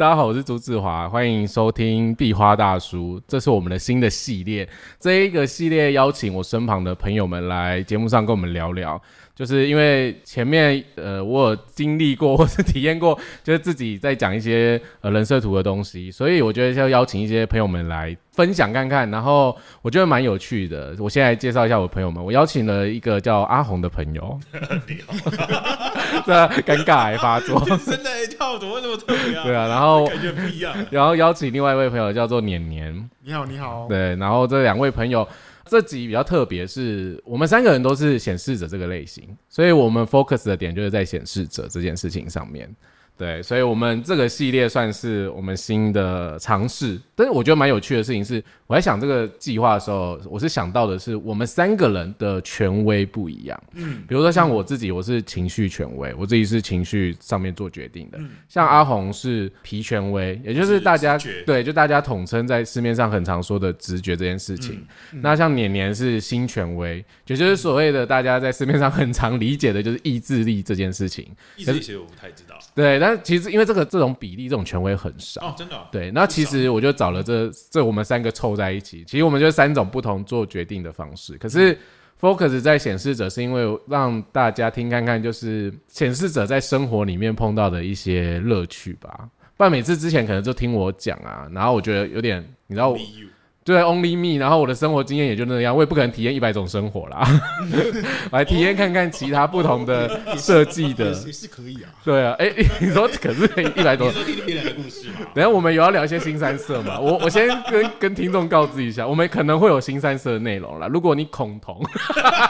大家好，我是朱志华，欢迎收听壁花大叔，这是我们的新的系列。这一个系列邀请我身旁的朋友们来节目上跟我们聊聊。就是因为前面呃我有经历过或是体验过，就是自己在讲一些呃人设图的东西，所以我觉得要邀请一些朋友们来分享看看，然后我觉得蛮有趣的。我现在介绍一下我朋友们，我邀请了一个叫阿红的朋友，这尴尬还发作，真的跳怎么会那么特别啊？对啊，然后感觉不一样。然后邀请另外一位朋友叫做年年，你好，你好。对，然后这两位朋友。这集比较特别，是我们三个人都是显示者这个类型，所以我们 focus 的点就是在显示者这件事情上面。对，所以，我们这个系列算是我们新的尝试。但是，我觉得蛮有趣的事情是，我在想这个计划的时候，我是想到的是，我们三个人的权威不一样。嗯，比如说像我自己，我是情绪权威，我自己是情绪上面做决定的。嗯，像阿红是皮权威，也就是大家对，就大家统称在市面上很常说的直觉这件事情。那像年年是心权威，也就是所谓的大家在市面上很常理解的就是意志力这件事情。意志力其实我不太知道。对，但其实因为这个这种比例这种权威很少哦，真的。对，那其实我就找了这这我们三个凑在一起，其实我们就三种不同做决定的方式。可是 focus 在显示者是因为让大家听看看，就是显示者在生活里面碰到的一些乐趣吧。不然每次之前可能就听我讲啊，然后我觉得有点，你知道。对，Only me，然后我的生活经验也就那样，我也不可能体验一百种生活啦，来体验看看其他不同的设计的，也是可以啊。对啊，哎，你说可是一百多，听别人的故事嘛。等下我们有要聊一些新三色嘛？我我先跟跟听众告知一下，我们可能会有新三色的内容啦。如果你恐同，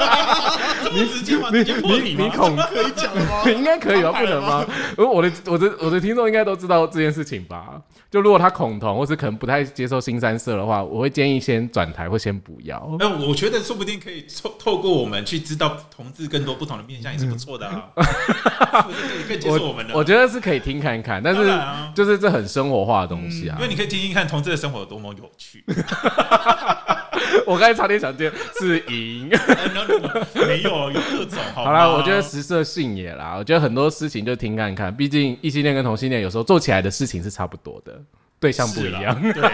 你直接你你你恐可以讲吗？应该可以吧？不能吗？我的我的我的听众应该都知道这件事情吧？就如果他恐同，或是可能不太接受新三色的话，我会建议先转台或先不要。那我觉得说不定可以透透过我们去知道同志更多不同的面向也是不错的啊。更接受我们的，我觉得是可以听看看，但是就是这很生活化的东西啊。因为你可以听听看同志的生活有多么有趣。我刚才差点想接是赢，没有有各种。好啦，我觉得食色性也啦，我觉得很多事情就听看看，毕竟异性恋跟同性恋有时候做起来的事情是差不多的，对象不一样。对，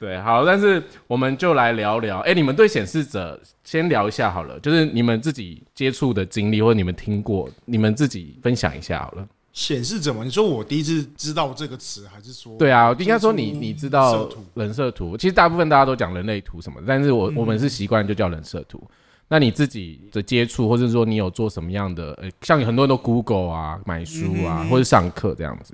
对好，但是我们就来聊聊，哎，你们对显示者先聊一下好了，就是你们自己接触的经历，或者你们听过，你们自己分享一下好了。显示者嘛？你说我第一次知道这个词，还是说？对啊，应该说你你知道人设图。其实大部分大家都讲人类图什么，但是我我们是习惯就叫人设图。那你自己的接触，或者说你有做什么样的？呃，像很多人都 Google 啊、买书啊，或者上课这样子。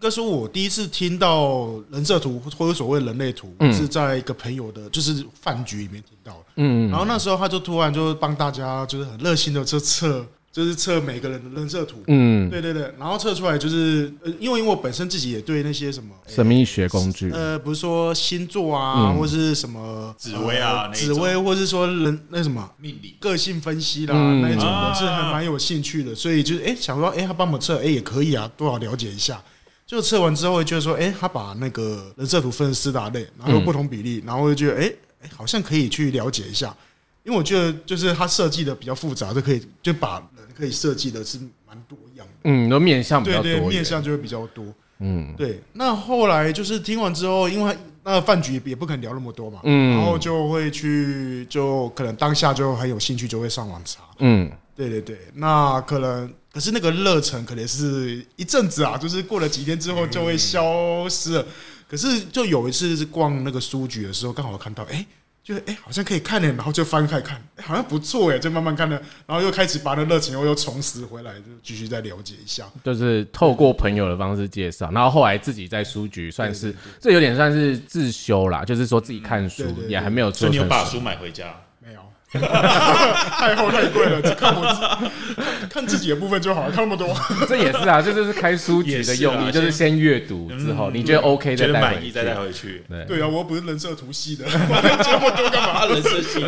应该说，我第一次听到人设图或者所谓人类图，是在一个朋友的，就是饭局里面听到的。嗯，然后那时候他就突然就帮大家，就是很热心的就测。就是测每个人的人设图，嗯，对对对，然后测出来就是，呃，因为因为我本身自己也对那些什么神秘学工具，呃，不是说星座啊，或是什么紫薇啊，紫薇，或是说人那什么命理、个性分析啦那一种，我是还蛮有兴趣的，所以就是哎，想说哎，他帮我测，哎，也可以啊，多少了解一下。就测完之后，就是说，哎，他把那个人设图分四大类，然后不同比例，然后就觉得，哎哎，好像可以去了解一下。因为我觉得就是他设计的比较复杂，就可以就把人可以设计的是蛮多样的，嗯，那面相比较多，面相就会比较多，嗯，对。那后来就是听完之后，因为那饭局也不可能聊那么多嘛，嗯，然后就会去，就可能当下就很有兴趣，就会上网查，嗯，对对对。那可能可是那个热忱可能是一阵子啊，就是过了几天之后就会消失了。可是就有一次是逛那个书局的时候，刚好看到，哎。就是哎，好像可以看呢，然后就翻开看，好像不错哎，就慢慢看了，然后又开始把那热情又又重拾回来，就继续再了解一下。就是透过朋友的方式介绍，然后后来自己在书局算是，这有点算是自修啦，就是说自己看书也还没有做。你有把书买回家？太厚太贵了，只看我看自己的部分就好了，看那么多。这也是啊，这就是开书籍的用意，就是先阅读之后，你觉得 OK 再带回去，再带回去。对对啊，我又不是人设图系的，这么多干嘛？人设系，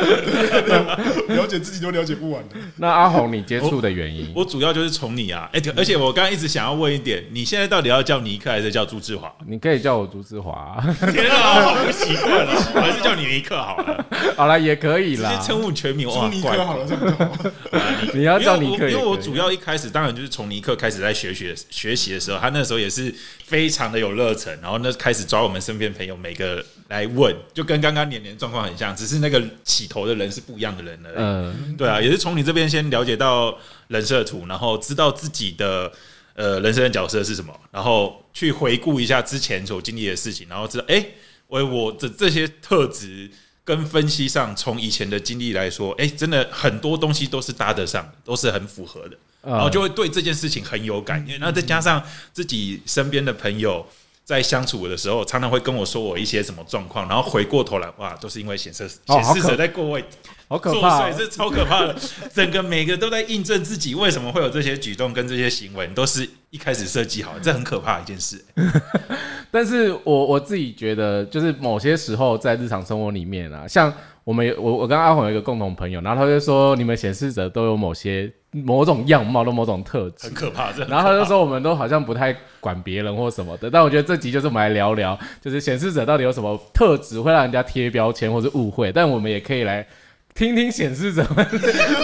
了解自己都了解不完的。那阿红，你接触的原因？我主要就是从你啊，哎，而且我刚刚一直想要问一点，你现在到底要叫尼克还是叫朱志华？你可以叫我朱志华。天啊，好不习惯了，我还是叫你尼克好了。好了，也可以啦，直接称呼。目全名，哇，尼克好了，这样好。你要叫尼克，因为我主要一开始当然就是从尼克开始在学学学习的时候，他那时候也是非常的有热忱，然后那开始抓我们身边朋友每个来问，就跟刚刚年年状况很像，只是那个起头的人是不一样的人了。嗯，对啊，也是从你这边先了解到人设图，然后知道自己的呃人生的角色是什么，然后去回顾一下之前所经历的事情，然后知道哎，我我的这些特质。跟分析上，从以前的经历来说，哎，真的很多东西都是搭得上，都是很符合的，然后就会对这件事情很有感。然后再加上自己身边的朋友在相处的时候，常常会跟我说我一些什么状况，然后回过头来，哇，都是因为显示显示者在过位。好可怕，是超可怕的。整个每个都在印证自己为什么会有这些举动跟这些行为，都是一开始设计好，这很可怕一件事。但是我我自己觉得，就是某些时候在日常生活里面啊，像我们我我跟阿红有一个共同朋友，然后他就说，你们显示者都有某些某种样貌的某种特质，很可怕。然后他就说，我们都好像不太管别人或什么的。但我觉得这集就是我们来聊聊，就是显示者到底有什么特质会让人家贴标签或者误会。但我们也可以来。听听显示者们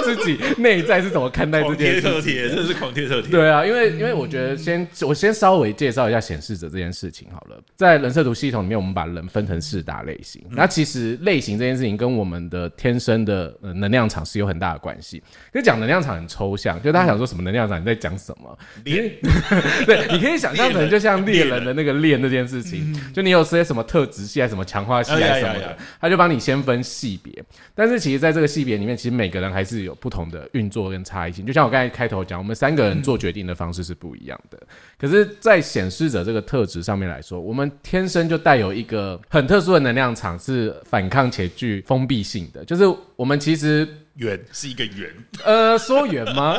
自己内在是怎么看待这件事，狂贴特贴，这是狂贴特贴。对啊，因为因为我觉得先我先稍微介绍一下显示者这件事情好了。在人设图系统里面，我们把人分成四大类型。那其实类型这件事情跟我们的天生的能量场是有很大的关系。就讲能量场很抽象，就大家想说什么能量场你在讲什么？猎，对，你可以想象成就像猎人的那个猎那件事情，就你有些什么特质系，还是什么强化系，还是什么的，他就帮你先分系别。但是其实。在这个系别里面，其实每个人还是有不同的运作跟差异性。就像我刚才开头讲，我们三个人做决定的方式是不一样的。可是，在显示者这个特质上面来说，我们天生就带有一个很特殊的能量场，是反抗且具封闭性的。就是我们其实圆是一个圆，呃，说圆吗？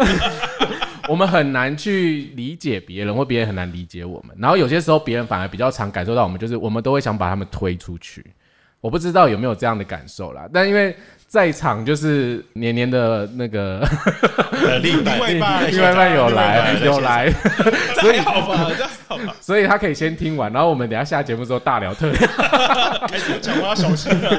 我们很难去理解别人，或别人很难理解我们。然后有些时候，别人反而比较常感受到我们，就是我们都会想把他们推出去。我不知道有没有这样的感受啦，但因为。在场就是年年的那个另外另外半有来有来，所以好吧，所以他可以先听完，然后我们等下下节目之后大聊特聊，开始讲话要小心了，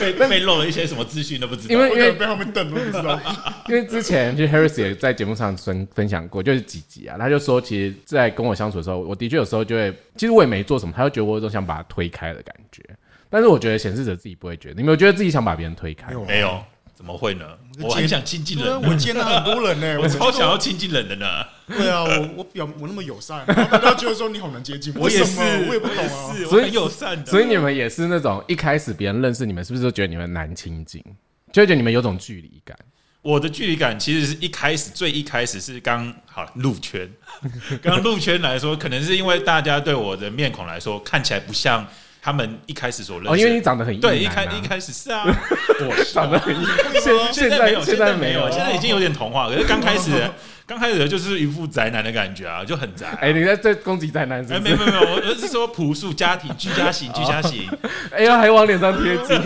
被被漏了一些什么资讯都不知道，因为因为被他们瞪都不知道，因为之前就 Harris 也在节目上分分享过，就是几集啊，他就说，其实，在跟我相处的时候，我的确有时候就会，其实我也没做什么，他就觉得我有种想把他推开的感觉。但是我觉得显示者自己不会觉得，你没有觉得自己想把别人推开？没有，怎么会呢？我很想亲近人，我见到很多人呢，我超想要亲近人的呢。对啊，我我表我那么友善，大家觉得说你好难接近，我也是，我也不懂啊。所以友善的，所以你们也是那种一开始别人认识你们，是不是都觉得你们难亲近，就觉得你们有种距离感？我的距离感其实是一开始最一开始是刚好入圈，刚入圈来说，可能是因为大家对我的面孔来说看起来不像。他们一开始所认识，因为你长得很对，一开一开始是啊，我 长得很现现在没有，现在没有，现在已经有点童话。可是刚开始，刚开始就是一副宅男的感觉啊，就很宅。哎，你在在攻击宅男？哎，没有没有没有，我是说朴素家庭居家型居家型。哎呀，还往脸上贴金，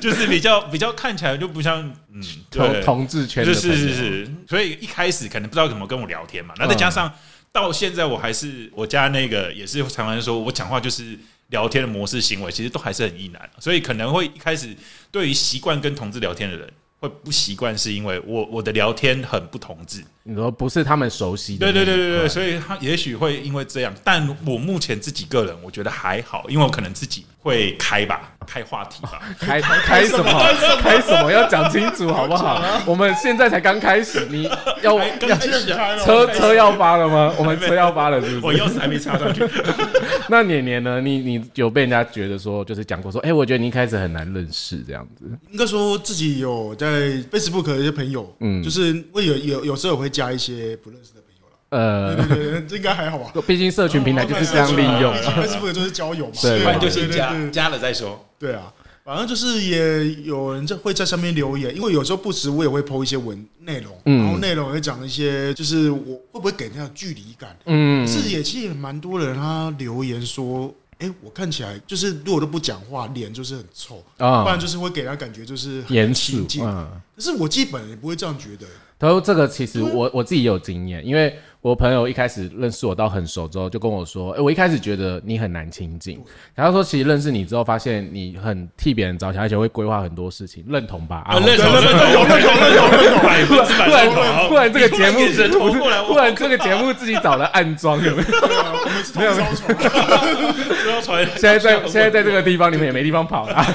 就是比较比较看起来就不像嗯同同志圈，是是是是。所以一开始可能不知道怎么跟我聊天嘛，那再加上。到现在我还是我家那个也是常常说我讲话就是聊天的模式行为，其实都还是很易难，所以可能会一开始对于习惯跟同志聊天的人会不习惯，是因为我我的聊天很不同志。你说不是他们熟悉的，对对对对对，所以他也许会因为这样，但我目前自己个人我觉得还好，因为我可能自己会开吧，开话题吧，开开什么开什么要讲清楚好不好？我们现在才刚开始，你 要要 车车要发了吗？我们车要发了是不是？我钥匙还没插上去。那年年呢？你你有被人家觉得说就是讲过说，哎，我觉得你一开始很难认识这样子。应该说自己有在 Facebook 的一些朋友，嗯，就是会有有有时候会。加一些不认识的朋友了，呃，对对对，这应该还好吧？毕竟社群平台就是这样利用，Facebook 就是交友嘛，对，就先加，加了再说。对啊，反正就是也有人在会在上面留言，因为有时候不时我也会 PO 一些文内容，然后内容会讲一些，就是我会不会给人家距离感？嗯，是也其实也蛮多人他留言说，哎，我看起来就是如果都不讲话，脸就是很臭啊，不然就是会给人感觉就是严肃。可是我基本也不会这样觉得。他说：“这个其实我我自己也有经验，因为我朋友一开始认识我到很熟之后，就跟我说：“哎、我一开始觉得你很难亲近。”然后说，其实认识你之后，发现你很替别人着想，而且会规划很多事情，认同吧？啊，认同认同认同认同认同，百分之百不然认同。不然这个节目你突然眼神投过来，不然这个节目自己找了暗装，有没有？我们是同一艘船，不要传。现在在现在在这个地方，你们也没地方跑了。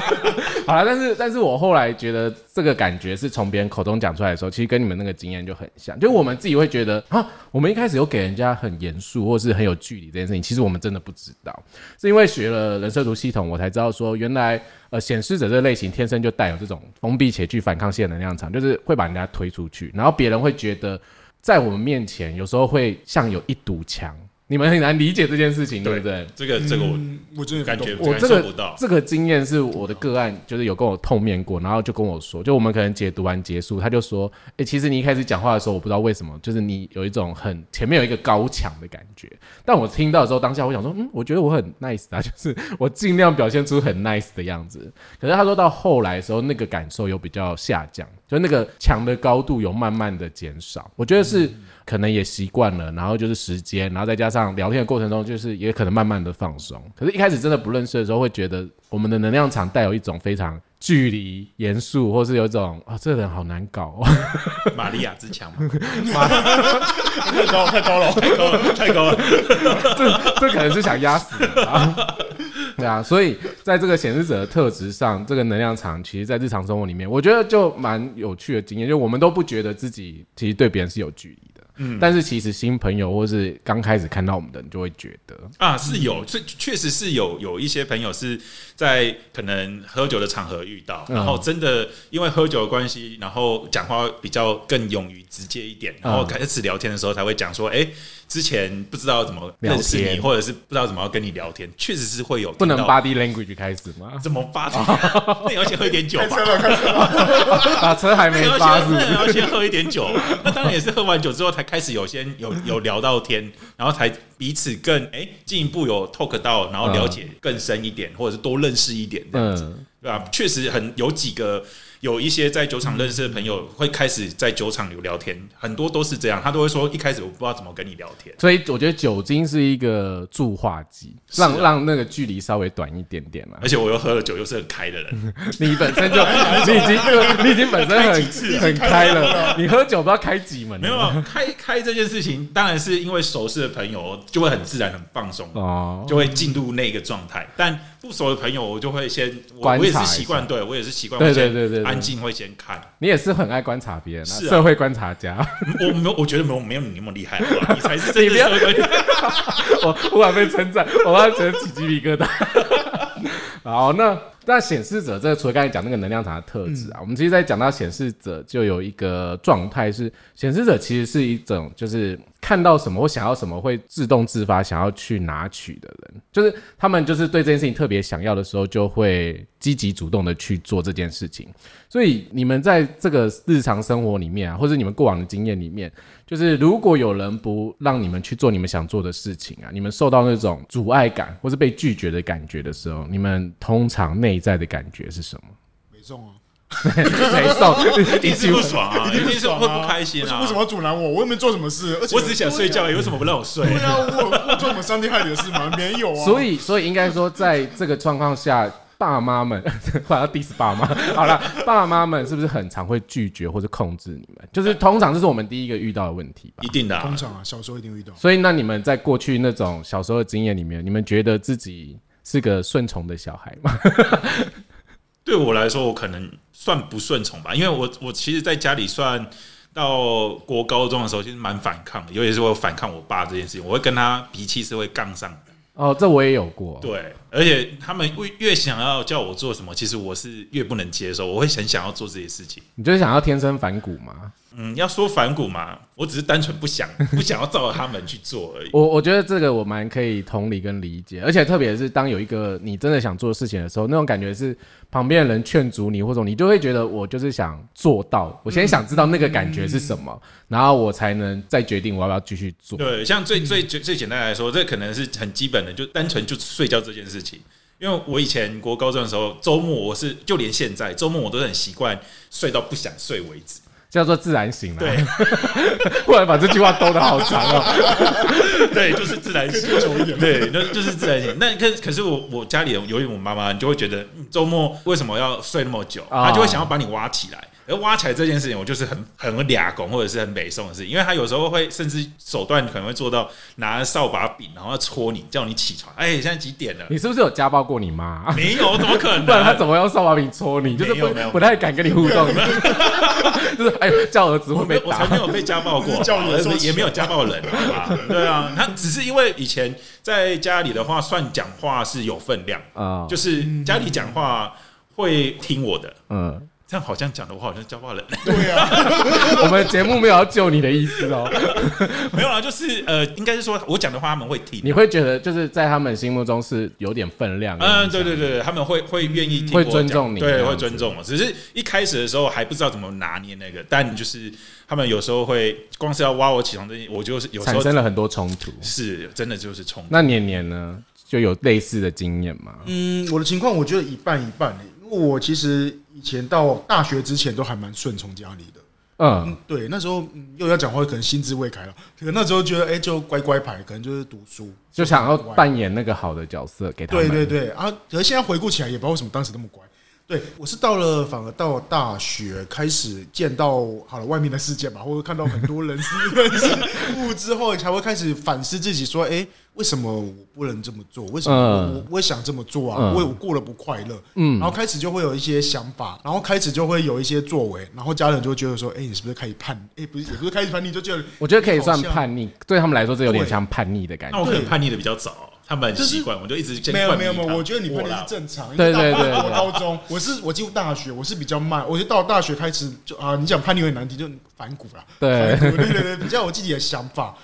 好了，但是但是我后来觉得这个感觉是从别人口中讲出来的时候，其实跟你们那个经验就很像。就我们自己会觉得啊，我们一开始有给人家很严肃或是很有距离这件事情，其实我们真的不知道，是因为学了人设图系统，我才知道说原来呃显示者这个类型天生就带有这种封闭且具反抗性的能量场，就是会把人家推出去，然后别人会觉得在我们面前有时候会像有一堵墙。你们很难理解这件事情，对不对？这个这个我嗯我真的感觉我这个不到。这个经验是我的个案，就是有跟我碰面过，然后就跟我说，就我们可能解读完结束，他就说，哎、其实你一开始讲话的时候，我不知道为什么，就是你有一种很前面有一个高墙的感觉，但我听到的时候，当下我想说，嗯，我觉得我很 nice 啊，就是我尽量表现出很 nice 的样子。可是他说到后来的时候，那个感受又比较下降，就那个墙的高度有慢慢的减少，我觉得是。可能也习惯了，然后就是时间，然后再加上聊天的过程中，就是也可能慢慢的放松。可是，一开始真的不认识的时候，会觉得我们的能量场带有一种非常距离、严肃，或是有一种啊，这个人好难搞哦。玛利亚之墙嘛，太高太高了。太高了，太高了。这可能是想压死。对啊，所以在这个显示者的特质上，这个能量场，其实在日常生活里面，我觉得就蛮有趣的经验，就我们都不觉得自己其实对别人是有距离的。嗯，但是其实新朋友或是刚开始看到我们的人，就会觉得，啊，是有，这确实是有有一些朋友是在可能喝酒的场合遇到，嗯然后真的因为喝酒的关系，然后讲话比较更勇于直接一点，然后嗯开始聊天的时候才会讲说，哎、之前不知道怎么认识你，或者是不知道怎么要跟你聊天，确实是会有不能 body language 开始吗？怎么发的，那你要先喝一点酒吧。把车还没那发是不是？要先那要先喝一点酒，那当然也是喝完酒之后才开始有先有有聊到天，然后才彼此更哎进一步有 talk 到，然后了解更深一点，或者是多认识一点这样子，嗯，对吧？确实很有几个有一些在酒厂认识的朋友会开始在酒厂有聊天，很多都是这样，他都会说一开始我不知道怎么跟你聊天。所以我觉得酒精是一个助化剂，让让那个距离稍微短一点点嘛。而。且我又喝了酒，又是很开的人，你本身就你已经你已经本身很很开了，你喝酒不知道开几门。了没有啊开开这件事情，当然是因为熟识的朋友就会很自然、很放松，哦，就会进入那个状态。但不熟的朋友，我就会先，我观察我也是一习惯，下对我也是习惯，对对对对对安静会先看。你也是很爱观察别人啊，是啊社会观察家。我没有，我觉得没有没有你那么厉害，你才是真你不要的社会。我忽然被称赞，我突然觉得起鸡皮疙瘩。好，那那显示者这个除了刚才讲那个能量场的特质啊，我们其实在讲到显示者，就有一个状态是，显示者其实是一种就是看到什么或想要什么会自动自发想要去拿取的人，就是他们就是对这件事情特别想要的时候，就会积极主动的去做这件事情。所以你们在这个日常生活里面啊，或者你们过往的经验里面，就是如果有人不让你们去做你们想做的事情啊，你们受到那种阻碍感或是被拒绝的感觉的时候，你们通常内在的感觉是什么？没中啊，没送？一定是不爽啊，一定是会不开心啊。为什么要阻拦我？我又没做什么事，而且我只是想睡觉，为什么不让我睡？对啊，我有我做什么伤天害理的事吗？没有啊。所以，所以应该说，在这个状况下，爸妈们，快要 diss 爸妈，好了，爸妈们是不是很常会拒绝或者控制你们？就是通常这是我们第一个遇到的问题吧一。定的啊通，常啊，小时候一定遇到。所以，那你们在过去那种小时候的经验里面，你们觉得自己是个顺从的小孩吗？对我来说，我可能算不顺从吧，因为我我其实在家里算到国高中的时候，其实蛮反抗的，尤其是我反抗我爸这件事情，我会跟他脾气是会杠上。哦，这我也有过。对，而且他们越越想要叫我做什么，其实我是越不能接受，我会很想要做这些事情。你就是想要天生反骨吗？嗯，要说反骨嘛，我只是单纯不想 不想要照着他们去做而已。我我觉得这个我蛮可以同理跟理解，而且特别是当有一个你真的想做的事情的时候，那种感觉是旁边的人劝阻你，或者你就会觉得我就是想做到，我先想知道那个感觉是什么，然后我才能再决定我要不要继续做。对，像最最最最简单来说，这可能是很基本的，就单纯就睡觉这件事情。因为我以前国高中的时候，周末我是就连现在周末我都很习惯睡到不想睡为止。叫做自然醒。对，忽然把这句话兜的好长哦。对，就是自然醒。对，那就是自然醒。那可可是我我家里由于我妈妈，你就会觉得周末为什么要睡那么久？她就会想要把你挖起来。而挖起来这件事情，我就是很很俩拱或者是很北宋的事情，因为他有时候会甚至手段可能会做到拿扫把柄，然后要戳你，叫你起床。哎，现在几点了？你是不是有家暴过你妈？没有，怎么可能？不然他怎么用扫把柄戳你？就是不不太敢跟你互动。就是哎，叫儿子会被打。我没有被家暴过，叫儿子也没有家暴人，好吧？对啊，他只是因为以前在家里的话，算讲话是有分量啊，就是家里讲话会听我的，嗯。这样好像讲的，我好像教化人。对啊，我们节目没有要救你的意思哦。没有啊，就是呃，应该是说我讲的话他们会听。你会觉得就是在他们心目中是有点分量。嗯，对对对，他们会会愿意听，会尊重你，对，会尊重我。只是一开始的时候还不知道怎么拿捏那个，但就是他们有时候会光是要挖我起床这些，我就是有产生了很多冲突。是，真的就是冲突。那年年呢，就有类似的经验吗？嗯，我的情况我觉得一半一半。我其实以前到大学之前都还蛮顺从家里的，嗯，对，那时候又要讲话，可能心智未开了，可能那时候觉得，哎，就乖乖牌，可能就是读书，就想要扮演那个好的角色给他对对对啊！可是现在回顾起来，也不知道为什么当时那么乖。对我是到了，反而到大学开始见到好了外面的世界吧，或者看到很多人 事物之后，才会开始反思自己，说，哎。为什么我不能这么做？为什么我我想这么做啊？为我过得不快乐。嗯，然后开始就会有一些想法，然后开始就会有一些作为，然后家人就会觉得说：“哎，你是不是开始叛？哎，不是，也不是开始叛逆，就觉得我觉得可以算叛逆。对他们来说，这有点像叛逆的感觉。那我可能叛逆的比较早，他们很习惯，我就一直没有没有没有。我觉得你叛逆是正常。对对对，我高中我是我进入大学，我是比较慢。我就到大学开始就啊，你讲叛逆很难听，就反骨了。对对对对，比较有自己的想法。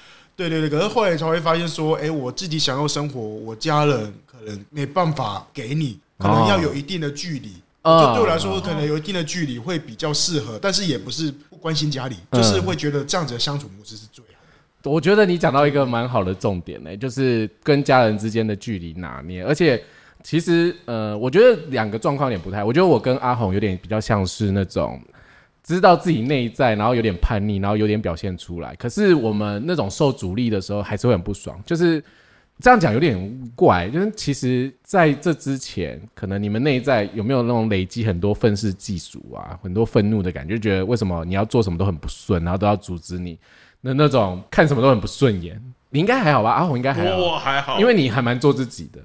对对对，可是后来才会发现说，哎，我自己想要生活，我家人可能没办法给你，可能要有一定的距离。就对我来说，可能有一定的距离会比较适合，但是也不是不关心家里，就是会觉得这样子的相处模式是最好的。我觉得你讲到一个蛮好的重点呢，就是跟家人之间的距离拿捏。而且其实呃，我觉得两个状况有点不太，我觉得我跟阿红有点比较像是那种。知道自己内在，然后有点叛逆，然后有点表现出来。可是我们那种受阻力的时候，还是会很不爽。就是这样讲有点怪，就是其实在这之前，可能你们内在有没有那种累积很多愤世嫉俗啊，很多愤怒的感觉，觉得为什么你要做什么都很不顺，然后都要阻止你，那那种看什么都很不顺眼。你应该还好吧？阿红应该还好，我还好，因为你还蛮做自己的。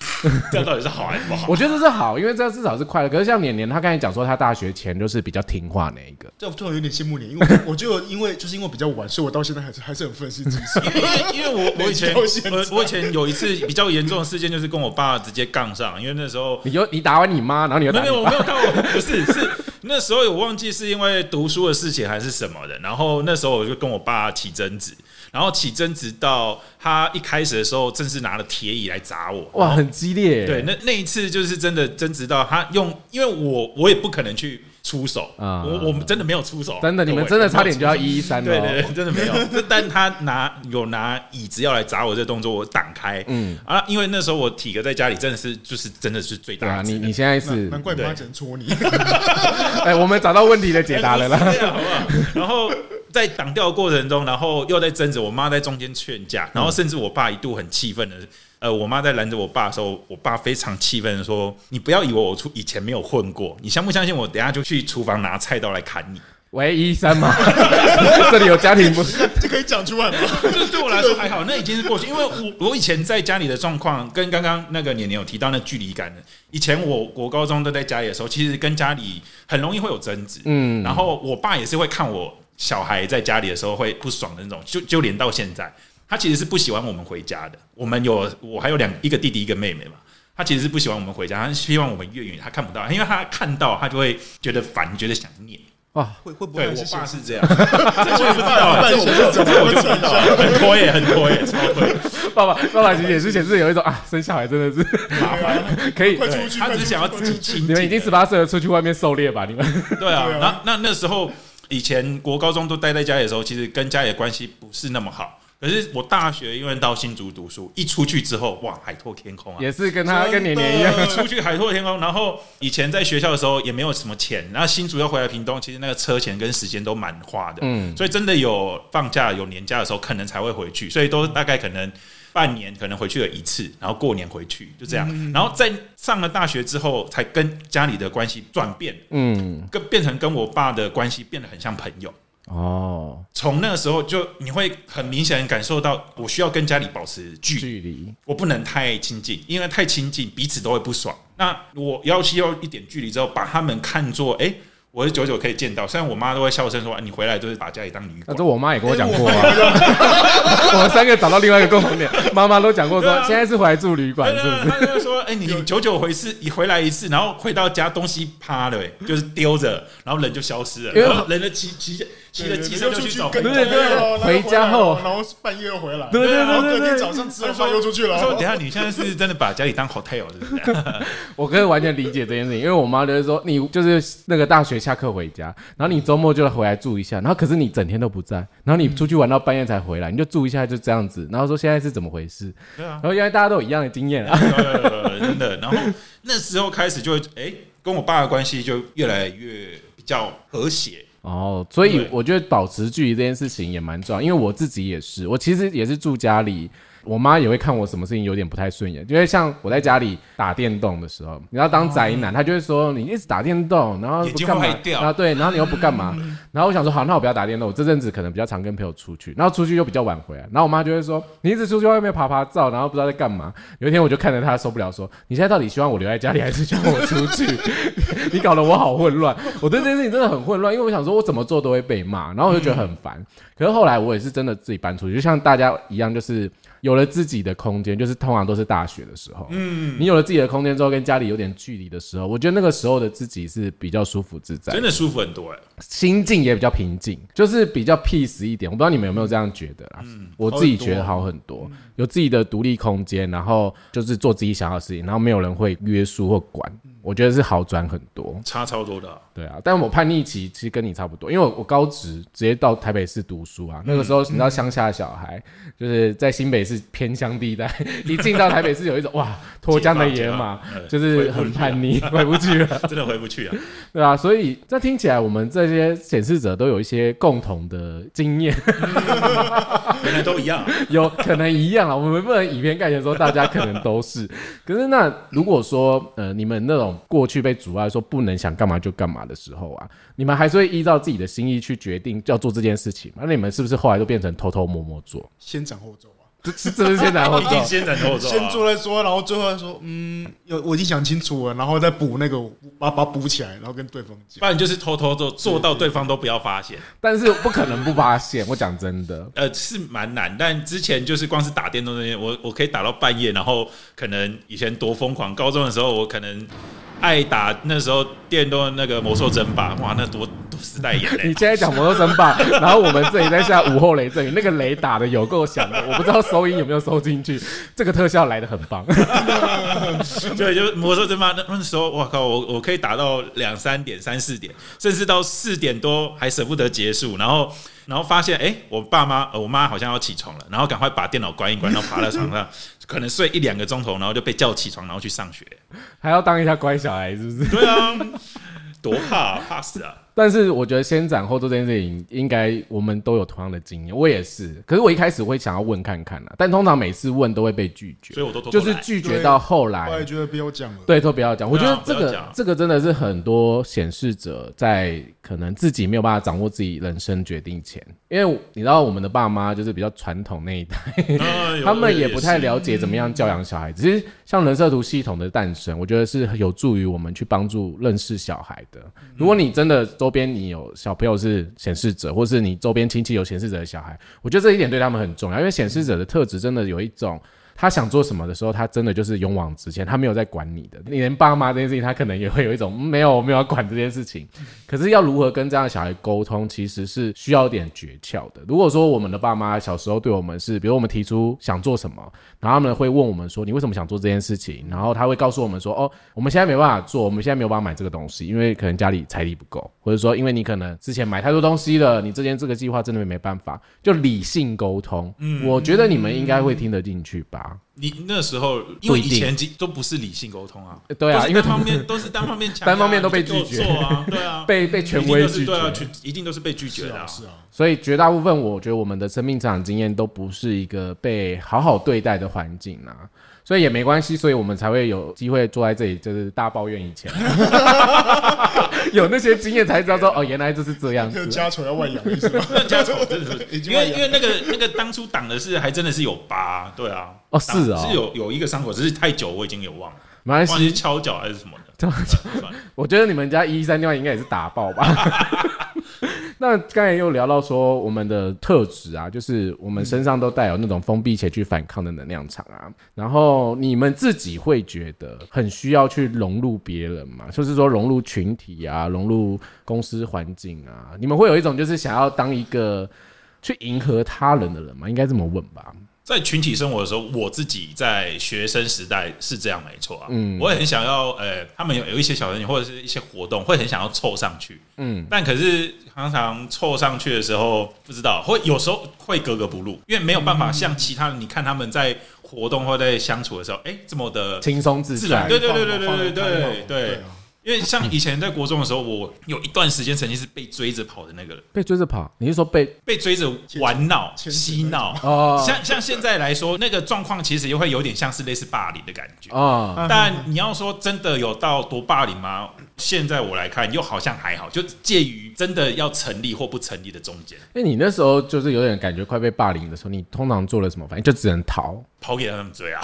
这样到底是好还是不好？我觉得是好，因为这样至少是快乐。可是像年年，他刚才讲说，他大学前就是比较听话那一个，这突然有点羡慕你，因为我就因为就是因为比较晚，所以我到现在还是还是很愤世嫉俗。因为因为我我以前我我以前有一次比较严重的事件，就是跟我爸直接杠上，因为那时候你就你打完你妈，然后你又没有我没有打我，不是 是那时候我忘记是因为读书的事情还是什么的，然后那时候我就跟我爸起争执。然后起争执到他一开始的时候，正是拿了铁椅来砸我，哇，很激烈。对，那那一次就是真的争执到他用，因为我我也不可能去出手啊，我我们真的没有出手，真的，你们真的差点就要一一三了，对对，真的没有。但他拿有拿椅子要来砸我这动作，我挡开，嗯啊，因为那时候我体格在家里真的是就是真的是最大。你你现在是难怪妈只能戳你。哎，我们找到问题的解答了啦，好 不好？然后。在挡掉的过程中，然后又在争执，我妈在中间劝架，然后甚至我爸一度很气愤的，呃，我妈在拦着我爸的时候，我爸非常气愤的说：“你不要以为我出以前没有混过，你相不相信我？等下就去厨房拿菜刀来砍你。”喂，一三吗？这里有家庭不？这可以讲出来吗？这对我来说还好，那已经是过去。因为我我以前在家里的状况，跟刚刚那个年年有提到那距离感的。以前我国高中都在家里的时候，其实跟家里很容易会有争执。嗯，然后我爸也是会看我。小孩在家里的时候会不爽的那种，就就连到现在，他其实是不喜欢我们回家的。我们有我还有两一个弟弟一个妹妹嘛，他其实是不喜欢我们回家，他希望我们越远，他看不到，因为他看到他就会觉得烦，觉得想念。哇，会会不会？我爸是这样，这我不知道，这我不知道，很拖耶，很拖耶，超拖。爸爸爸爸其实也是显示有一种啊，生小孩真的是麻烦，可以，他只是想要自己亲。你们已经十八岁了，出去外面狩猎吧，你们。对啊，那那那时候。以前国高中都待在家里的时候，其实跟家里的关系不是那么好。可是我大学因为到新竹读书，一出去之后，哇，海阔天空啊！也是跟他跟年年一样，出去海阔天空。然后以前在学校的时候也没有什么钱，然后新竹要回来屏东，其实那个车钱跟时间都蛮花的。嗯，所以真的有放假有年假的时候，可能才会回去。所以都大概可能半年可能回去了一次，然后过年回去就这样。然后在上了大学之后，才跟家里的关系转变，嗯，跟变成跟我爸的关系变得很像朋友。哦，从那个时候就你会很明显感受到，我需要跟家里保持距距离，我不能太亲近，因为太亲近彼此都会不爽。那我要需要一点距离之后，把他们看作哎。我是久久可以见到，虽然我妈都会笑声说：“你回来就是把家里当旅馆。”这我妈也跟我讲过啊。我们三个找到另外一个共同点，妈妈都讲过说，现在是回来住旅馆，是不是？她就说：“哎，你久久回次，你回来一次，然后回到家东西趴了，就是丢着，然后人就消失了，然后人的骑骑骑着机车就去找对对对，回家后，然后半夜又回来，对对对，然后隔天早上吃完饭又出去了。说等下你现在是真的把家里当 hotel 是不是？我可以完全理解这件事情，因为我妈就是说，你就是那个大学下课回家。然后你周末就回来住一下，然后可是你整天都不在，然后你出去玩到半夜才回来，你就住一下就这样子，然后说现在是怎么回事？对啊，然后原来大家都有一样的经验啊，真的。然后那时候开始就哎，跟我爸的关系就越来越比较和谐哦，所以我觉得保持距离这件事情也蛮重要，因为我自己也是，我其实也是住家里。我妈也会看我什么事情有点不太顺眼，因为像我在家里打电动的时候，你要当宅男，她就会说你一直打电动，然后不干嘛啊？对，然后你又不干嘛？然后我想说好，那我不要打电动。我这阵子可能比较常跟朋友出去，然后出去又比较晚回来，然后我妈就会说你一直出去外面爬爬照，然后不知道在干嘛。有一天我就看着她受不了，说你现在到底希望我留在家里，还是希望我出去？你搞得我好混乱，我对这件事情真的很混乱，因为我想说我怎么做都会被骂，然后我就觉得很烦。可是后来我也是真的自己搬出去，就像大家一样，就是。有了自己的空间，就是通常都是大学的时候。嗯，你有了自己的空间之后，跟家里有点距离的时候，我觉得那个时候的自己是比较舒服自在，真的舒服很多哎，心境也比较平静，就是比较 peace 一点。我不知道你们有没有这样觉得啦？嗯，我自己觉得好很多，有自己的独立空间，然后就是做自己想要的事情，然后没有人会约束或管。我觉得是好转很多，差超多的。对啊，但我叛逆期其实跟你差不多，因为我我高职直接到台北市读书啊。那个时候你知道乡下的小孩，就是在新北市偏乡地带，一进到台北市有一种哇脱缰的野马，就是很叛逆，回不去了，真的回不去啊。对啊，所以这听起来我们这些显示者都有一些共同的经验，原来都一样，有可能一样啊。我们不能以偏概全说大家可能都是。可是那如果说呃你们那种。过去被阻碍说不能想干嘛就干嘛的时候啊，你们还是会依照自己的心意去决定要做这件事情吗？那你们是不是后来都变成偷偷摸摸做，先斩后奏啊？这这是先斩后奏，先斩后奏，先做再说，然后最后说，嗯，有我已经想清楚了，然后再补那个，把把补起来，然后跟对方讲。不然就是偷偷做，做到对方都不要发现。但是不可能不发现，我讲真的，呃，是蛮难。但之前就是光是打电动那些，我我可以打到半夜，然后可能以前多疯狂，高中的时候我可能。爱打那时候电动那个魔兽争霸，哇，那多多时代眼泪！你现在讲魔兽争霸，然后我们这里在下午后雷阵雨，那个雷打的有够响的，我不知道收音有没有收进去。这个特效来的很棒。对，就魔兽争霸那那时候，我靠，我我可以打到两三点、三四点，甚至到四点多还舍不得结束，然后。然后发现，哎，我爸妈，我妈好像要起床了，然后赶快把电脑关一关，然后爬到床上，可能睡一两个钟头，然后就被叫起床，然后去上学，还要当一下乖小孩，是不是？对啊，多怕，怕死啊！但是我觉得先斩后奏这件事情，应该我们都有同样的经验。我也是，可是我一开始会想要问看看啊，但通常每次问都会被拒绝，所以我都就是拒绝到后来，我也觉得不要讲了，对，都不要讲。我觉得这个这个真的是很多显示者在可能自己没有办法掌握自己人生决定前，因为你知道我们的爸妈就是比较传统那一代，他们也不太了解怎么样教养小孩子。其实像人设图系统的诞生，我觉得是有助于我们去帮助认识小孩的。如果你真的周边你有小朋友是显示者，或是你周边亲戚有显示者的小孩，我觉得这一点对他们很重要，因为显示者的特质真的有一种。他想做什么的时候，他真的就是勇往直前，他没有在管你的。你连爸妈这件事情，他可能也会有一种没有没有要管这件事情。可是要如何跟这样的小孩沟通，其实是需要点诀窍的。如果说我们的爸妈小时候对我们是，比如我们提出想做什么，然后他们会问我们说你为什么想做这件事情，然后他会告诉我们说哦，我们现在没办法做，我们现在没有办法买这个东西，因为可能家里财力不够，或者说因为你可能之前买太多东西了，你之前这个计划真的没办法，就理性沟通。嗯，我觉得你们应该会听得进去吧。你那时候，因为以前都不是理性沟通啊，对啊，因为方面都是单方面，单方面都被拒绝。啊，对啊，被被权威拒绝，一定都是被拒绝的，是啊。所以绝大部分，我觉得我们的生命成长经验都不是一个被好好对待的环境啊。所以也没关系，所以我们才会有机会坐在这里，就是大抱怨以前，有那些经验才知道说哦，原来就是这样子。家丑要外扬，家丑真的是，因为因为那个那个当初挡的是还真的是有疤，对啊，哦是啊，是有有一个伤口，只是太久我已经有忘了，没关系，敲脚还是什么的，我觉得你们家一三六应该也是打爆吧。那刚才又聊到说，我们的特质啊，就是我们身上都带有那种封闭且去反抗的能量场啊。然后你们自己会觉得很需要去融入别人嘛？就是说融入群体啊，融入公司环境啊。你们会有一种就是想要当一个去迎合他人的人吗？应该这么问吧。在群体生活的时候，我自己在学生时代是这样，没错啊。嗯，我也很想要，呃，他们有有一些小朋友或者是一些活动，会很想要凑上去。嗯，但可是常常凑上去的时候，不知道会有时候会格格不入，因为没有办法像其他人，你看他们在活动或在相处的时候，哎，这么的轻松自然。对对对对对对对对。因为像以前在国中的时候，我有一段时间曾经是被追着跑的那个人。被追着跑？你是说被被追着玩闹、嬉闹？哦，像像现在来说，那个状况其实又会有点像是类似霸凌的感觉啊。但你要说真的有到多霸凌吗？现在我来看，又好像还好，就介于真的要成立或不成立的中间。哎，你那时候就是有点感觉快被霸凌的时候，你通常做了什么反应？就只能逃，跑给他们追啊？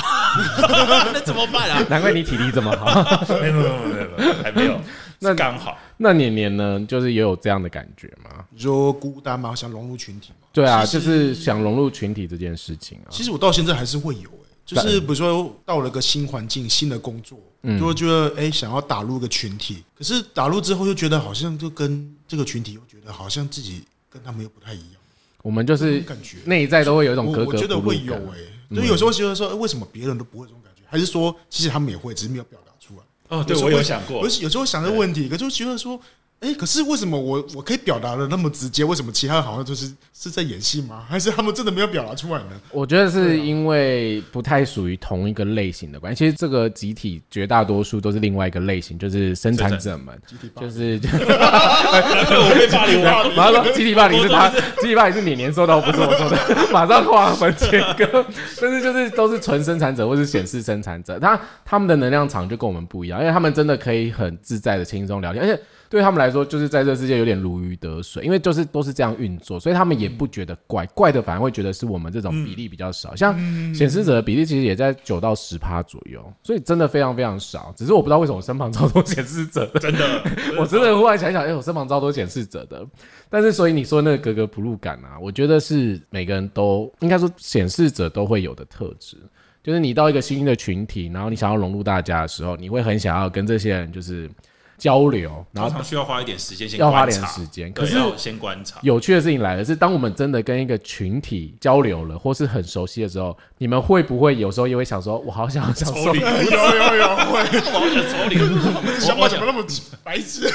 那怎么办啊？难怪你体力这么好。没有没有没有没有，还没有。那刚好。那年年呢，就是也有这样的感觉吗？你说孤单吗？想融入群体吗？对啊，就是想融入群体这件事情啊。其实我到现在还是会有。就是比如说到了个新环境、新的工作，就会觉得哎，想要打入个群体。可是打入之后，又觉得好像就跟这个群体，又觉得好像自己跟他们又不太一样。我们就是感觉内在都会有一种格格我觉得会有哎，就有时候觉得说，为什么别人都不会这种感觉？还是说，其实他们也会，只是没有表达出来。哦，对我有想过，有有时候想这个问题，可就觉得说。哎，可是为什么我我可以表达的那么直接？为什么其他人好像就是是在演戏吗？还是他们真的没有表达出来呢？我觉得是因为不太属于同一个类型的关系。其实这个集体绝大多数都是另外一个类型，就是生产者们，就是 我被霸凌，马上说集体霸凌是他，集体霸凌是年年受到，不是我说的，马上划分切割。但是就是都是纯生产者或是显示生产者，他他们的能量场就跟我们不一样，因为他们真的可以很自在的轻松聊天，而且。对他们来说，就是在这世界有点如鱼得水，因为就是都是这样运作，所以他们也不觉得怪，怪的反而会觉得是我们这种比例比较少。像显示者的比例其实也在九到十趴左右，所以真的非常非常少。只是我不知道为什么我身旁超多显示者，真的，我真的忽然想想，哎，我身旁超多显示者的。但是所以你说那个格格不入感啊，我觉得是每个人都应该说显示者都会有的特质，就是你到一个新的群体，然后你想要融入大家的时候，你会很想要跟这些人就是。交流，然后需要花一点时间，要花点时间。可是先观察。有趣的事情来了，是当我们真的跟一个群体交流了，或是很熟悉的时候，你们会不会有时候也会想说，我好想想抽离？有有有会，我好想抽离。想法怎么那么白痴？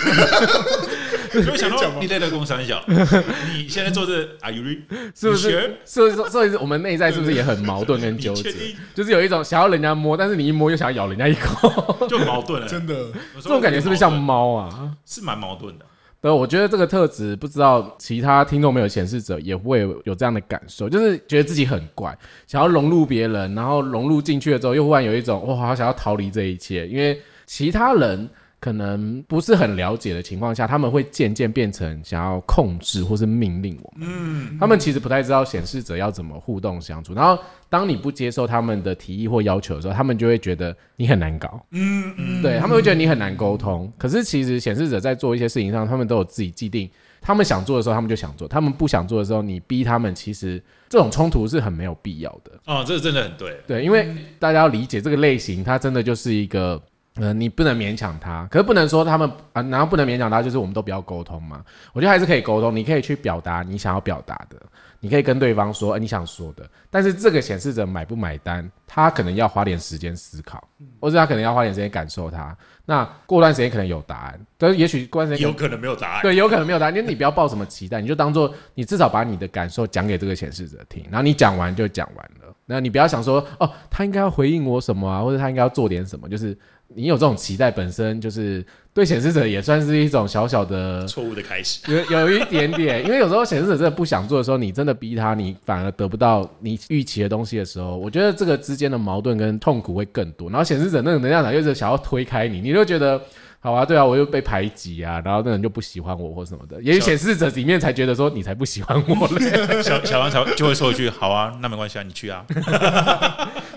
就想到你累的工三小，你现在做这，Are you？是不是？所以所以我们内在是不是也很矛盾跟纠结？就是有一种想要人家摸，但是你一摸又想要咬人家一口，就矛盾了。真的，这种感觉是不是像猫啊？是蛮矛盾的。对，我觉得这个特质，不知道其他听众没有显示者也会有这样的感受，就是觉得自己很怪，想要融入别人，然后融入进去了之后，又忽然有一种哇，好想要逃离这一切，因为其他人。可能不是很了解的情况下，他们会渐渐变成想要控制或是命令我们。嗯，他们其实不太知道显示者要怎么互动相处。然后，当你不接受他们的提议或要求的时候，他们就会觉得你很难搞。嗯嗯，对他们会觉得你很难沟通。可是，其实显示者在做一些事情上，他们都有自己既定他们想做的时候，他们就想做；他们不想做的时候，你逼他们，其实这种冲突是很没有必要的。哦，这个真的很对。对，因为大家要理解这个类型，它真的就是一个。呃，你不能勉强他，可是不能说他们啊，然后不能勉强他，就是我们都不要沟通嘛。我觉得还是可以沟通，你可以去表达你想要表达的，你可以跟对方说，呃，你想说的。但是这个显示者买不买单，他可能要花点时间思考，或者他可能要花点时间感受他。那过段时间可能有答案，但是也许过段时间有可能没有答案。对，有可能没有答案，因为你不要抱什么期待，你就当做你至少把你的感受讲给这个显示者听，然后你讲完就讲完了。那你不要想说，哦，他应该要回应我什么啊，或者他应该要做点什么，就是。你有这种期待，本身就是对显示者也算是一种小小的错误的开始，有有一点点，因为有时候显示者真的不想做的时候，你真的逼他，你反而得不到你预期的东西的时候，我觉得这个之间的矛盾跟痛苦会更多。然后显示者那个能量场又是想要推开你，你就觉得。好啊，对啊，我又被排挤啊，然后那人就不喜欢我或什么的，也许显示者里面才觉得说你才不喜欢我嘞。小小王才就会说一句：“好啊，那没关系啊，你去啊。”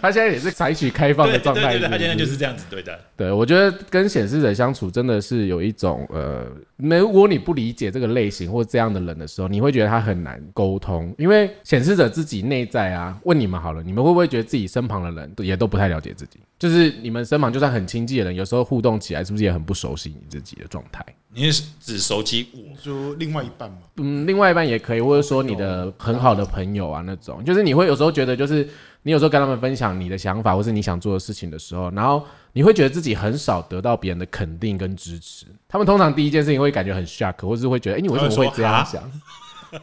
他现在也是采取开放的状态，他现在就是这样子对待。对，我觉得跟显示者相处真的是有一种呃，如果你不理解这个类型或这样的人的时候，你会觉得他很难沟通，因为显示者自己内在啊，问你们好了，你们会不会觉得自己身旁的人也都不太了解自己？就是你们身旁就算很亲近的人，有时候互动起来是不是也很不熟悉你自己的状态？你是只熟悉我，就另外一半吗？嗯，另外一半也可以，或者说你的很好的朋友啊那种，就是你会有时候觉得，就是你有时候跟他们分享你的想法或是你想做的事情的时候，然后你会觉得自己很少得到别人的肯定跟支持。他们通常第一件事情会感觉很 shock，或是会觉得，哎，你为什么会这样想？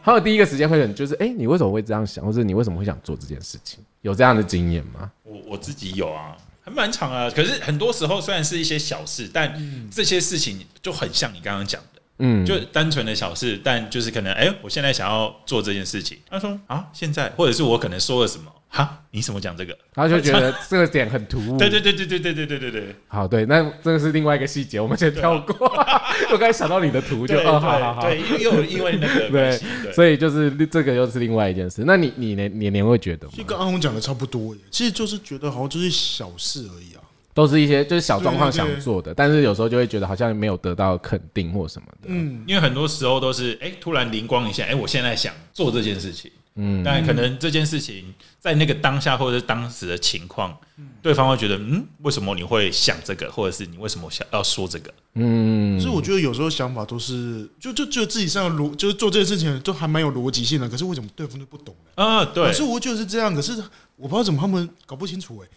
还有第一个时间会很就是，哎，你为什么会这样想，或是你为什么会想做这件事情？有这样的经验吗？我我自己有啊。很蛮长啊，可是很多时候虽然是一些小事，但这些事情就很像你刚刚讲的，嗯，就单纯的小事，但就是可能，哎，我现在想要做这件事情，他说啊，现在？或者是我可能说了什么。哈，你怎么讲这个？然后就觉得 这个点很突兀。对对对对对对对对对对。好，对，那这个是另外一个细节，我们先跳过。我刚才想到你的图，就哦，好好好。对，又因为那个 对，所以就是这个又是另外一件事。那你你年年年会觉得吗？就跟阿红讲的差不多，其实就是觉得好像就是小事而已啊，都是一些就是小状况想做的，但是有时候就会觉得好像没有得到肯定或什么的。嗯，因为很多时候都是哎，突然灵光一下，哎，我现在想做这件事情。嗯，但可能这件事情在那个当下或者是当时的情况，对方会觉得，嗯，为什么你会想这个，或者是你为什么想要说这个？嗯，所以我觉得有时候想法都是，就就就自己上逻，就是做这件事情都还蛮有逻辑性的，可是为什么对方就不懂呢？啊，对，可是我觉得是这样，可是我不知道怎么他们搞不清楚哎，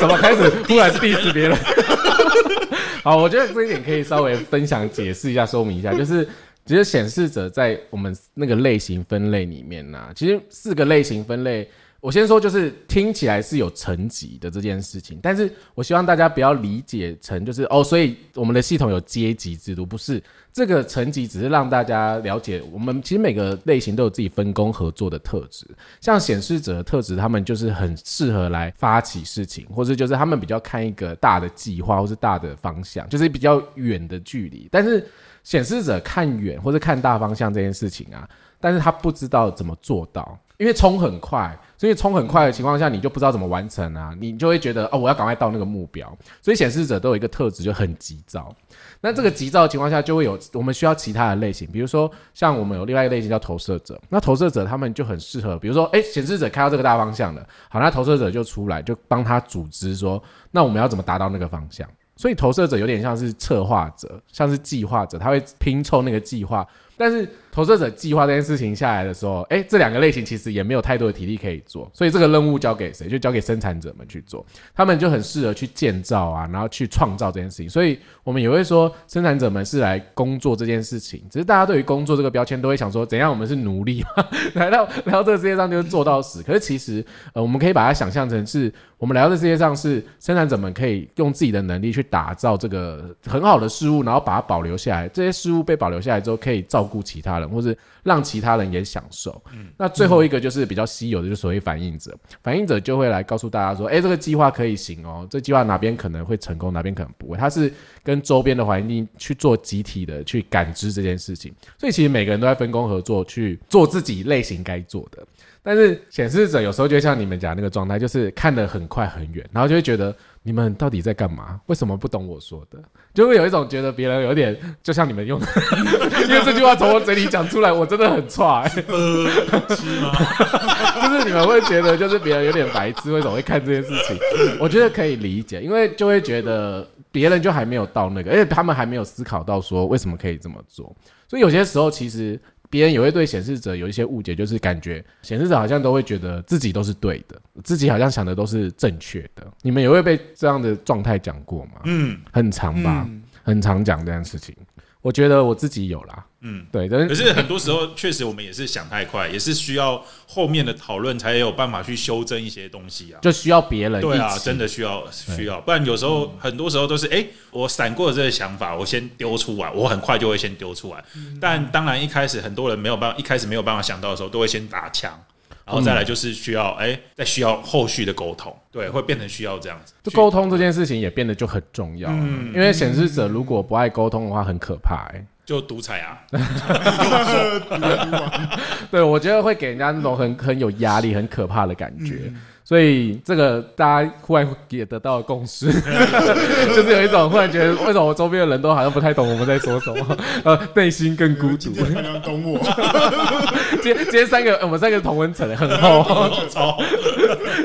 怎么开始突然 diss 别人？好，我觉得这一点可以稍微分享解释一下，说明一下，就是。其实显示者在我们那个类型分类里面呢，其实四个类型分类，我先说就是听起来是有层级的这件事情，但是我希望大家不要理解成就是哦，所以我们的系统有阶级制度，不是这个层级，只是让大家了解，我们其实每个类型都有自己分工合作的特质，像显示者的特质，他们就是很适合来发起事情，或者就是他们比较看一个大的计划或是大的方向，就是比较远的距离，但是。显示者看远或者看大方向这件事情啊，但是他不知道怎么做到，因为冲很快，所以冲很快的情况下，你就不知道怎么完成啊，你就会觉得哦，我要赶快到那个目标。所以显示者都有一个特质，就很急躁。那这个急躁的情况下，就会有我们需要其他的类型，比如说像我们有另外一个类型叫投射者。那投射者他们就很适合，比如说，哎，显示者开到这个大方向了，好，那投射者就出来，就帮他组织说，那我们要怎么达到那个方向？所以投射者有点像是策划者，像是计划者，他会拼凑那个计划，但是。投射者计划这件事情下来的时候，哎，这两个类型其实也没有太多的体力可以做，所以这个任务交给谁？就交给生产者们去做，他们就很适合去建造啊，然后去创造这件事情。所以我们也会说，生产者们是来工作这件事情。只是大家对于工作这个标签都会想说，怎样我们是奴隶 来到来到这个世界上就是做到死。可是其实，呃，我们可以把它想象成是我们来到这世界上是生产者们可以用自己的能力去打造这个很好的事物，然后把它保留下来。这些事物被保留下来之后，可以照顾其他人。或是让其他人也享受。嗯，那最后一个就是比较稀有的，就是所谓反应者。反应者就会来告诉大家说：“哎，这个计划可以行哦，这计划哪边可能会成功，哪边可能不会。”他是跟周边的环境去做集体的去感知这件事情。所以其实每个人都在分工合作去做自己类型该做的。但是显示者有时候就像你们讲那个状态，就是看得很快很远，然后就会觉得你们到底在干嘛？为什么不懂我说的？就会有一种觉得别人有点就像你们用的，因为这句话从我嘴里讲出来，我真的很差、欸，是吗？就是你们会觉得就是别人有点白痴，为什么会看这件事情？我觉得可以理解，因为就会觉得别人就还没有到那个，而且他们还没有思考到说为什么可以这么做，所以有些时候其实。别人也会对显示者有一些误解，就是感觉显示者好像都会觉得自己都是对的，自己好像想的都是正确的。你们也会被这样的状态讲过吗？嗯，很长吧，很常讲这件事情。我觉得我自己有啦，嗯，对，但可是很多时候确实我们也是想太快，也是需要后面的讨论才有办法去修正一些东西啊。就需要别人对啊，真的需要需要，不然有时候很多时候都是哎、诶我闪过的这个想法，我先丢出来，我很快就会先丢出来。但当然一开始很多人没有办法，一开始没有办法想到的时候，都会先打枪，然后再来就是需要哎、再需要后续的沟通，对，会变成需要这样子。就沟通这件事情也变得就很重要，嗯因为显示者如果不爱沟通的话，很可怕、欸。就独裁啊，对，我觉得会给人家那种很很有压力、很可怕的感觉。所以这个大家忽然也得到了共识，就是有一种忽然觉得，为什么我周边的人都好像不太懂我们在说什么，呃，内心更孤独今。天没人懂我，今天今天 三个，呃我们三个同温层很厚，超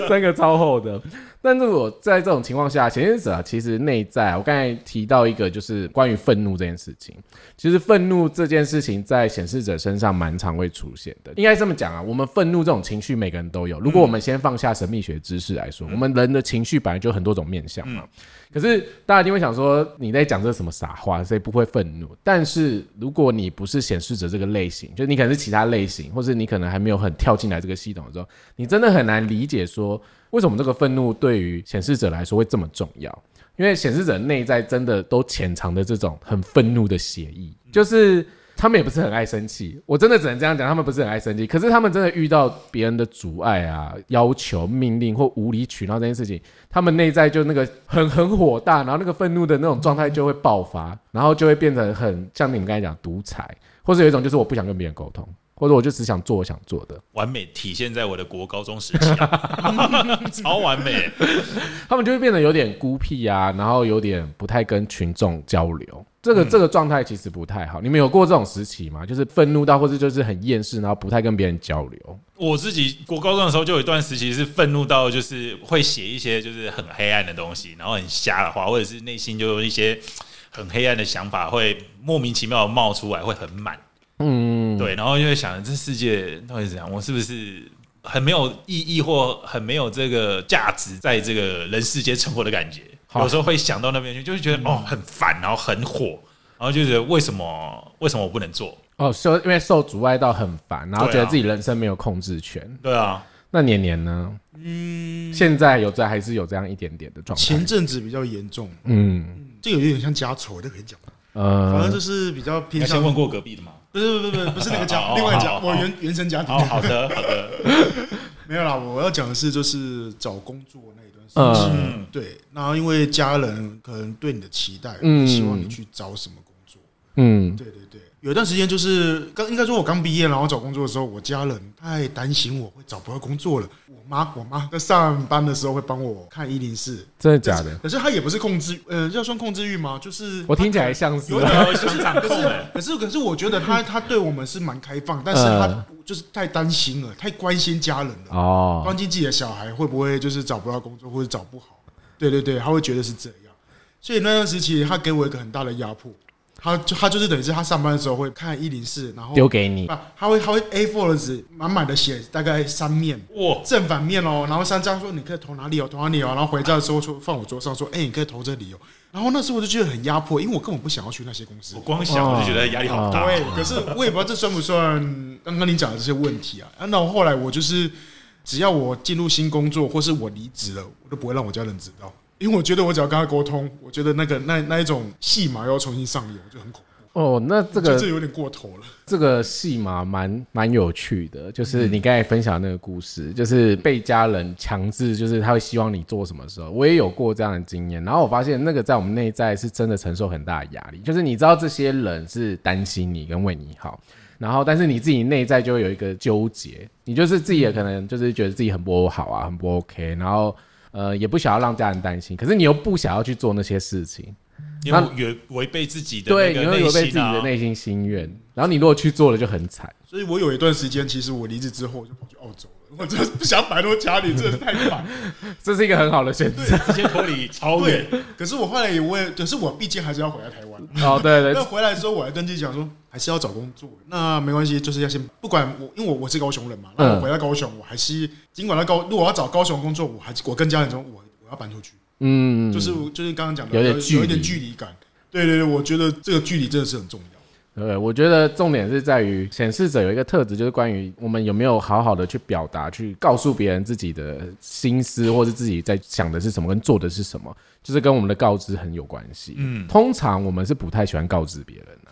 三个超厚的。但是我在这种情况下，显示者啊其实内在，我刚才提到一个就是关于愤怒这件事情。其实愤怒这件事情在显示者身上蛮常会出现的。应该这么讲啊，我们愤怒这种情绪每个人都有。如果我们先放下神秘学知识来说，我们人的情绪本来就很多种面向嘛。可是大家一定会想说，你在讲这什么傻话，所以不会愤怒。但是如果你不是显示者这个类型，就你可能是其他类型，或是你可能还没有很跳进来这个系统的时候，你真的很难理解说，为什么这个愤怒对于显示者来说会这么重要。因为显示者内在真的都潜藏的这种很愤怒的协议，就是他们也不是很爱生气，我真的只能这样讲，他们不是很爱生气，可是他们真的遇到别人的阻碍啊、要求、命令或无理取闹这件事情，他们内在就那个很很火大，然后那个愤怒的那种状态就会爆发，然后就会变成很像你们刚才讲独裁，或者有一种就是我不想跟别人沟通，或者我就只想做我想做的，完美体现在我的国高中时期、啊，超完美。他们就会变得有点孤僻啊，然后有点不太跟群众交流。这个、这个状态其实不太好。你们有过这种时期吗？就是愤怒到，或者就是很厌世，然后不太跟别人交流。我自己国高中的时候就有一段时期是愤怒到，就是会写一些就是很黑暗的东西，然后很瞎的话，或者是内心就有一些很黑暗的想法会莫名其妙冒出来，会很满。嗯，对，然后就会想这世界到底怎样，我是不是很没有意义或很没有这个价值，在这个人世间生活的感觉？有时候会想到那边去，就会觉得、哦很烦，然后很火，然后就觉得为什么为什么我不能做？哦，受因为受阻碍到很烦，然后觉得自己人生没有控制权。对啊，那年年呢？嗯，现在有在还是有这样一点点的状态前。阵子比较严重，嗯，这个有点像家丑，这可以讲呃。反正呃，就是比较偏向要先问过隔壁的嘛。不是不是不是不是那个家，哦另外一家我原原生家庭。哦，好的，好的，没有啦。我要讲的是就是找工作那一段时间，嗯，对，然后因为家人可能对你的期待，嗯。希望你去找什么工作。嗯，对对对，有一段时间就是刚应该说，我刚毕业，然后找工作的时候，我家人太担心我会找不到工作了。我妈，我妈在上班的时候会帮我看一零四，真的假的？可是她也不是控制，呃，要算控制欲吗？就是我听起来像是有啊。点我想掌可是控哎，可是可是，我觉得她她对我们是蛮开放，但是她就是太担心了，太关心家人了，哦，关心自己的小孩会不会就是找不到工作或者找不好。对对对，她会觉得是这样，所以那段时期她给我一个很大的压迫。她就他就是等于是他上班的时候会看一零四，然后丢给你不，他会他会 A4 的纸满满的写大概三面哇，正反面哦，然后三张说你可以投哪里哦，投哪里哦，然后回家的时候说放我桌上说，哎、你可以投这里哦。然后那时候我就觉得很压迫，因为我根本不想要去那些公司我。光想我就觉得压力好大。对，可是我也不知道这算不算刚刚你讲的这些问题啊。啊那我后来我就是，只要我进入新工作或是我离职了，我都不会让我家人知道，因为我觉得我只要跟他沟通，我觉得那个那那一种戏码要重新上演，我就很恐怖。哦，那这个就这有点过头了。这个戏码，蛮蛮有趣的，就是你刚才分享的那个故事，就是被家人强制，就是他会希望你做什么时候，我也有过这样的经验。然后我发现那个在我们内在是真的承受很大的压力，就是你知道这些人是担心你跟为你好，然后但是你自己内在就会有一个纠结，你就是自己也可能就是觉得自己很不好啊，很不 OK，然后呃也不想要让家人担心，可是你又不想要去做那些事情，因为违违背自己的对，那你会违背自己的内心心愿，然后你如果去做了就很惨。所以我有一段时间，其实我离职之后我就跑去澳洲了，我真的不想摆脱家里，真的是太烦。这是一个很好的选择。直接脱离超远对。，可是我后来也我也，可是我毕竟还是要回来台湾。哦，对对 那回来之后，我还跟自己讲说，还是要找工作。那没关系，就是要先不管我，因为我我是高雄人嘛，那我回到高雄，我还是尽管在高，如果我要找高雄工作，我还是我跟家人说，我我要搬出去，嗯，就是就是刚刚讲的有点有一点距离感。对对对，我觉得这个距离真的是很重要。对，我觉得重点是在于显示者有一个特质，就是关于我们有没有好好的去表达，去告诉别人自己的心思，或是自己在想的是什么，跟做的是什么，就是跟我们的告知很有关系。嗯，通常我们是不太喜欢告知别人的。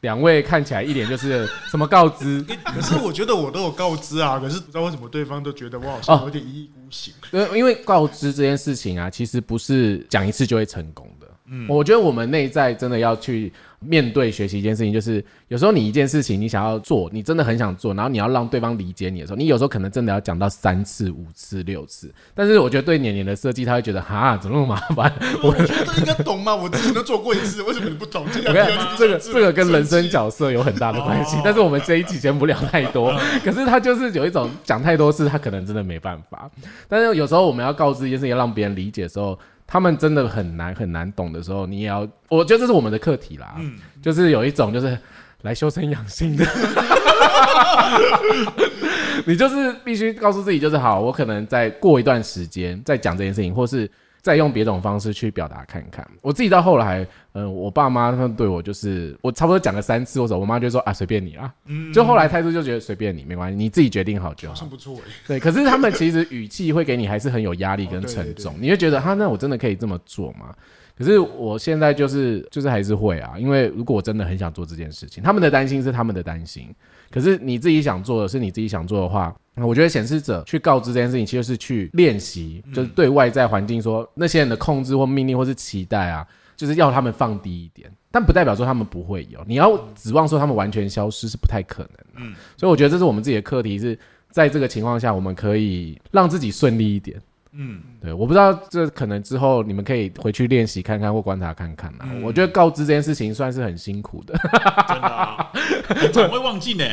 两位看起来一脸就是什么告知，可是我觉得我都有告知啊，可是不知道为什么对方都觉得我好像有点一意孤行。因为因为告知这件事情啊，其实不是讲一次就会成功的。嗯，我觉得我们内在真的要去面对学习一件事情，就是有时候你一件事情你想要做，你真的很想做，然后你要让对方理解你的时候，你有时候可能真的要讲到三次、五次、六次。但是我觉得对年年的设计，他会觉得哈，怎么那么麻烦？我觉得应该懂吗，我之前都做过一次，为什么你不懂？我我跟你讲，这个这个跟人生角色有很大的关系哦，但是我们这一期先不聊太多。可是他就是有一种讲太多次，他可能真的没办法。但是有时候我们要告知一件事情，要让别人理解的时候，他们真的很难很难懂的时候，你也要，我觉得这是我们的课题啦。就是有一种就是来修身养性的。你就是必须告诉自己，就是好，我可能再过一段时间再讲这件事情，或是再用别种方式去表达看看。我自己到后来，嗯、我爸妈他们对我就是，我差不多讲了三次，或者我妈就说啊，随便你啊，就后来态度就觉得随便你，没关系，你自己决定好就好好像。不错哎。对，可是他们其实语气会给你还是很有压力跟哦对对沉重，你会觉得哈，那我真的可以这么做吗？可是我现在就是就是还是会啊，因为如果我真的很想做这件事情，他们的担心是他们的担心，可是你自己想做的是你自己想做的话，我觉得显示者去告知这件事情，其实是去练习，就是对外在环境说那些人的控制或命令或是期待啊，就是要他们放低一点，但不代表说他们不会有，你要指望说他们完全消失是不太可能的。嗯，所以我觉得这是我们自己的课题是。在这个情况下，我们可以让自己顺利一点。嗯，对，我不知道这可能之后你们可以回去练习看看或观察看看啦。嗯我觉得告知这件事情算是很辛苦的，真的啊，很常会忘记呢，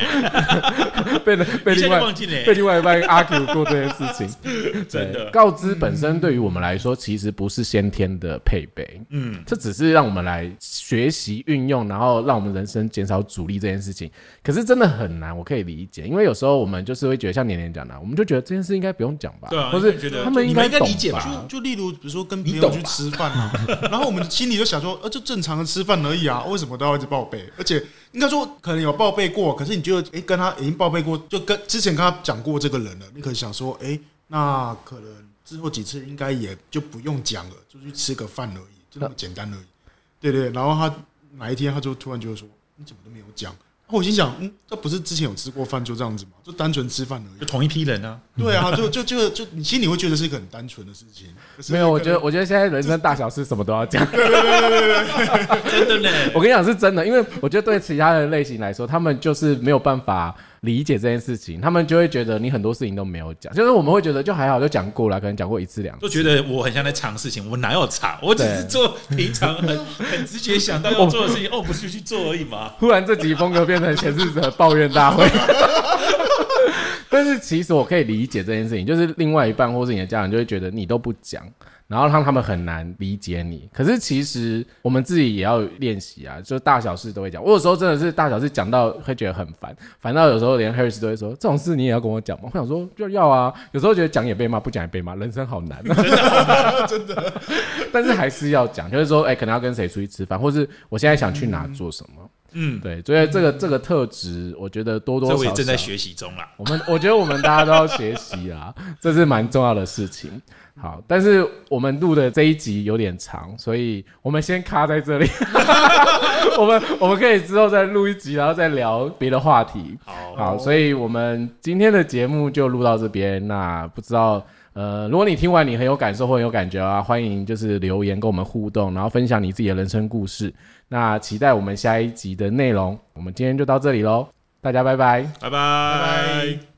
被被另外忘记呢。被另外一半 argue 过这件事情。真的告知本身对于我们来说，其实不是先天的配备，嗯，这只是让我们来学习运用，然后让我们人生减少阻力这件事情。可是真的很难，我可以理解，因为有时候我们就是会觉得像年年讲的，我们就觉得这件事应该不用讲吧，对啊或是觉得他们你应该应该理解吧吧就就例如，比如说跟朋友去吃饭啊，然后我们心里就想说，呃，就正常的吃饭而已啊，为什么都要一直报备？而且应该说可能有报备过，可是你觉得，哎，跟他已经报备过，就跟之前跟他讲过这个人了，你可能想说，哎，那可能之后几次应该也就不用讲了，就去吃个饭而已，就那么简单而已。对对，然后他哪一天他就突然就说，你怎么都没有讲？然后我心想，嗯，这不是之前有吃过饭就这样子吗？就单纯吃饭而已就。同一批人啊，对啊，就就就就你心里会觉得是一个很单纯的事情。没有，我觉得我觉得现在人生大小事什么都要讲。真的呢。我跟你讲是真的，因为我觉得对其他的类型来说，他们就是没有办法理解这件事情，他们就会觉得你很多事情都没有讲，就是我们会觉得就还好，就讲过了，可能讲过一次两次。就觉得我很像在藏事情，我哪有藏？我只是做平常很很直觉想到要做的事情，哦，不是就去做而已嘛？忽然这集风格变成显示者抱怨大会。但是其实我可以理解这件事情，就是另外一半或是你的家人就会觉得你都不讲，然后让他们很难理解你。可是其实我们自己也要练习啊，就是大小事都会讲。我有时候真的是大小事讲到会觉得很烦，烦到有时候连 Harris 都会说这种事你也要跟我讲吗？我想说就要啊，有时候觉得讲也被骂，不讲也被骂，人生好难、啊，真的。但是还是要讲，就是说，哎、可能要跟谁出去吃饭，或是我现在想去哪做什么。嗯，对，所以这个这个特质，我觉得多多这少少正在学习中啦。我们我觉得我们大家都要学习啊，这是蛮重要的事情。好，但是我们录的这一集有点长，所以我们先卡在这里。我们我们可以之后再录一集，然后再聊别的话题。好，好，所以我们今天的节目就录到这边。那不知道，呃，如果你听完你很有感受或很有感觉啊，欢迎就是留言跟我们互动，然后分享你自己的人生故事。那期待我们下一集的内容。我们今天就到这里喽，大家拜拜。拜拜。